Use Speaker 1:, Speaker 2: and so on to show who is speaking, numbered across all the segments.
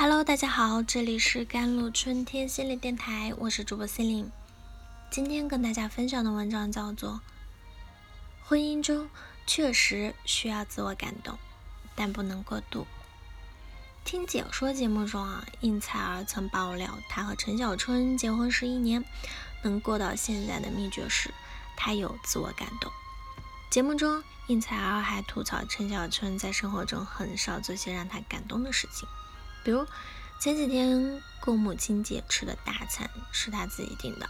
Speaker 1: Hello，大家好，这里是甘露春天心理电台，我是主播心灵。今天跟大家分享的文章叫做《婚姻中确实需要自我感动，但不能过度》。听解说节目中啊，应采儿曾爆料，她和陈小春结婚十一年，能过到现在的秘诀是，她有自我感动。节目中，应采儿还吐槽陈小春在生活中很少做些让她感动的事情。比如前几天过母亲节吃的大餐是他自己订的，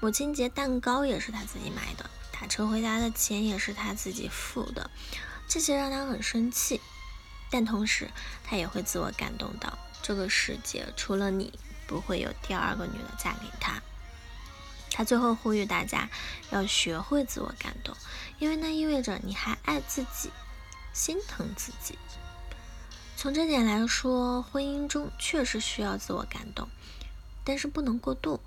Speaker 1: 母亲节蛋糕也是他自己买的，打车回家的钱也是他自己付的，这些让他很生气。但同时他也会自我感动到，这个世界除了你，不会有第二个女的嫁给他。他最后呼吁大家要学会自我感动，因为那意味着你还爱自己，心疼自己。从这点来说，婚姻中确实需要自我感动，但是不能过度，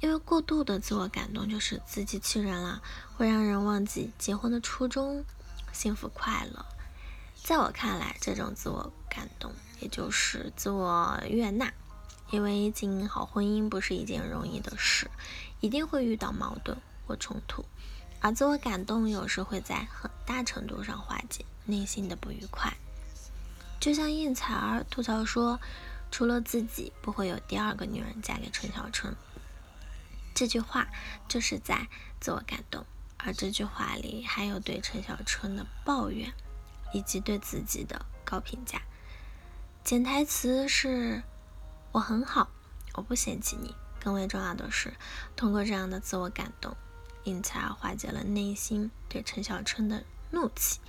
Speaker 1: 因为过度的自我感动就是自欺欺人了，会让人忘记结婚的初衷，幸福快乐。在我看来，这种自我感动也就是自我悦纳，因为经营好婚姻不是一件容易的事，一定会遇到矛盾或冲突，而自我感动有时会在很大程度上化解内心的不愉快。就像应采儿吐槽说：“除了自己，不会有第二个女人嫁给陈小春。”这句话就是在自我感动，而这句话里还有对陈小春的抱怨，以及对自己的高评价。潜台词是：“我很好，我不嫌弃你。”更为重要的是，通过这样的自我感动，应采儿化解了内心对陈小春的怒气。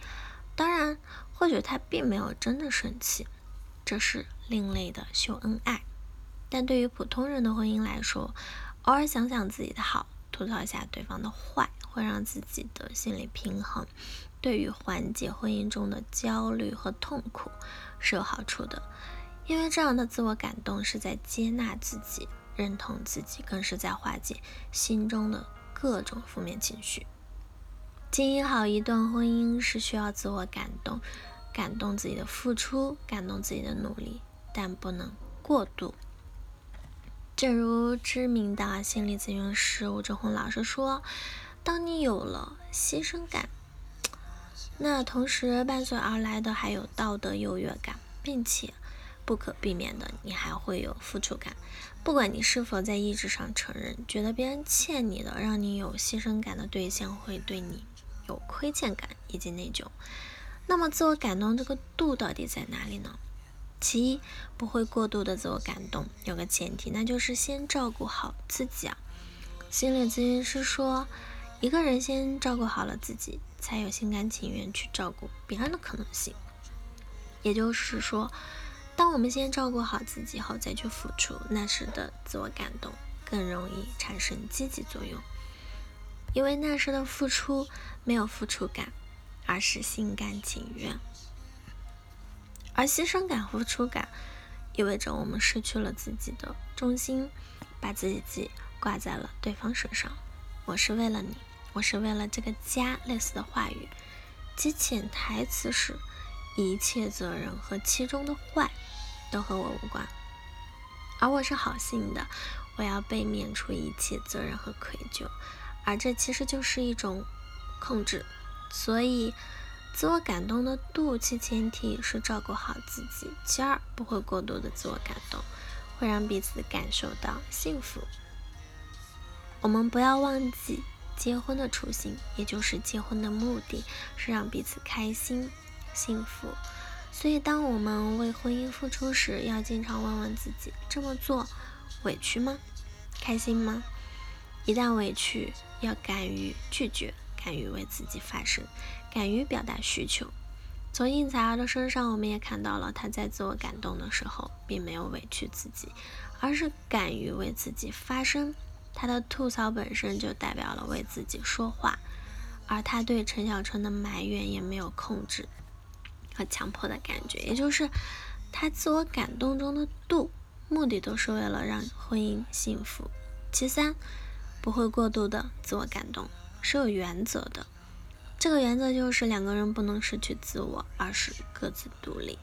Speaker 1: 当然，或许他并没有真的生气，这是另类的秀恩爱。但对于普通人的婚姻来说，偶尔想想自己的好，吐槽一下对方的坏，会让自己的心理平衡。对于缓解婚姻中的焦虑和痛苦是有好处的，因为这样的自我感动是在接纳自己、认同自己，更是在化解心中的各种负面情绪。经营好一段婚姻是需要自我感动，感动自己的付出，感动自己的努力，但不能过度。正如知名的心理咨询师吴志红老师说：“当你有了牺牲感，那同时伴随而来的还有道德优越感，并且不可避免的，你还会有付出感。不管你是否在意志上承认，觉得别人欠你的，让你有牺牲感的对象会对你。”有亏欠感以及内疚，那么自我感动这个度到底在哪里呢？其一，不会过度的自我感动，有个前提，那就是先照顾好自己啊。心理咨询师说，一个人先照顾好了自己，才有心甘情愿去照顾别人的可能性。也就是说，当我们先照顾好自己后再去付出，那时的自我感动更容易产生积极作用。因为那时的付出没有付出感，而是心甘情愿；而牺牲感、付出感意味着我们失去了自己的中心，把自己挂在了对方身上。我是为了你，我是为了这个家，类似的话语，其潜台词是：一切责任和其中的坏都和我无关，而我是好心的，我要被免除一切责任和愧疚。而这其实就是一种控制，所以自我感动的度，其前提是照顾好自己。其二，不会过度的自我感动，会让彼此感受到幸福。我们不要忘记结婚的初心，也就是结婚的目的是让彼此开心、幸福。所以，当我们为婚姻付出时，要经常问问自己：这么做委屈吗？开心吗？一旦委屈，要敢于拒绝，敢于为自己发声，敢于表达需求。从应采儿的身上，我们也看到了他在自我感动的时候，并没有委屈自己，而是敢于为自己发声。他的吐槽本身就代表了为自己说话，而他对陈小春的埋怨也没有控制和强迫的感觉，也就是他自我感动中的度，目的都是为了让婚姻幸福。其三。不会过度的自我感动，是有原则的。这个原则就是两个人不能失去自我，而是各自独立。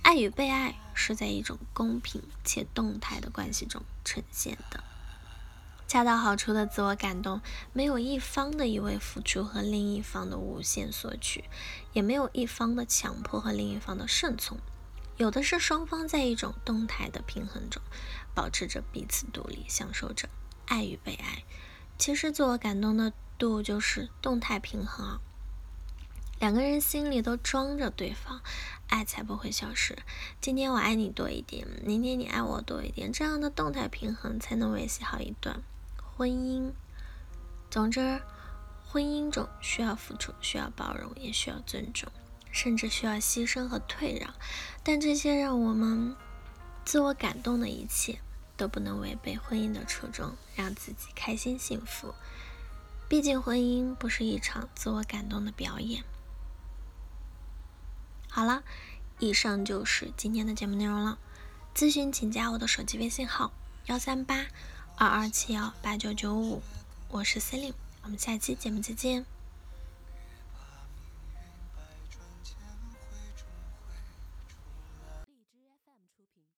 Speaker 1: 爱与被爱是在一种公平且动态的关系中呈现的。恰到好处的自我感动，没有一方的一味付出和另一方的无限索取，也没有一方的强迫和另一方的顺从，有的是双方在一种动态的平衡中，保持着彼此独立，享受着爱与被爱。其实自我感动的度就是动态平衡，两个人心里都装着对方，爱才不会消失。今天我爱你多一点，明天你爱我多一点，这样的动态平衡才能维系好一段。婚姻，总之，婚姻中需要付出，需要包容，也需要尊重，甚至需要牺牲和退让。但这些让我们自我感动的一切，都不能违背婚姻的初衷，让自己开心幸福。毕竟，婚姻不是一场自我感动的表演。好了，以上就是今天的节目内容了。咨询请加我的手机微信号：幺三八。二二七幺八九九五，我是 Celine，我们下期节目再见。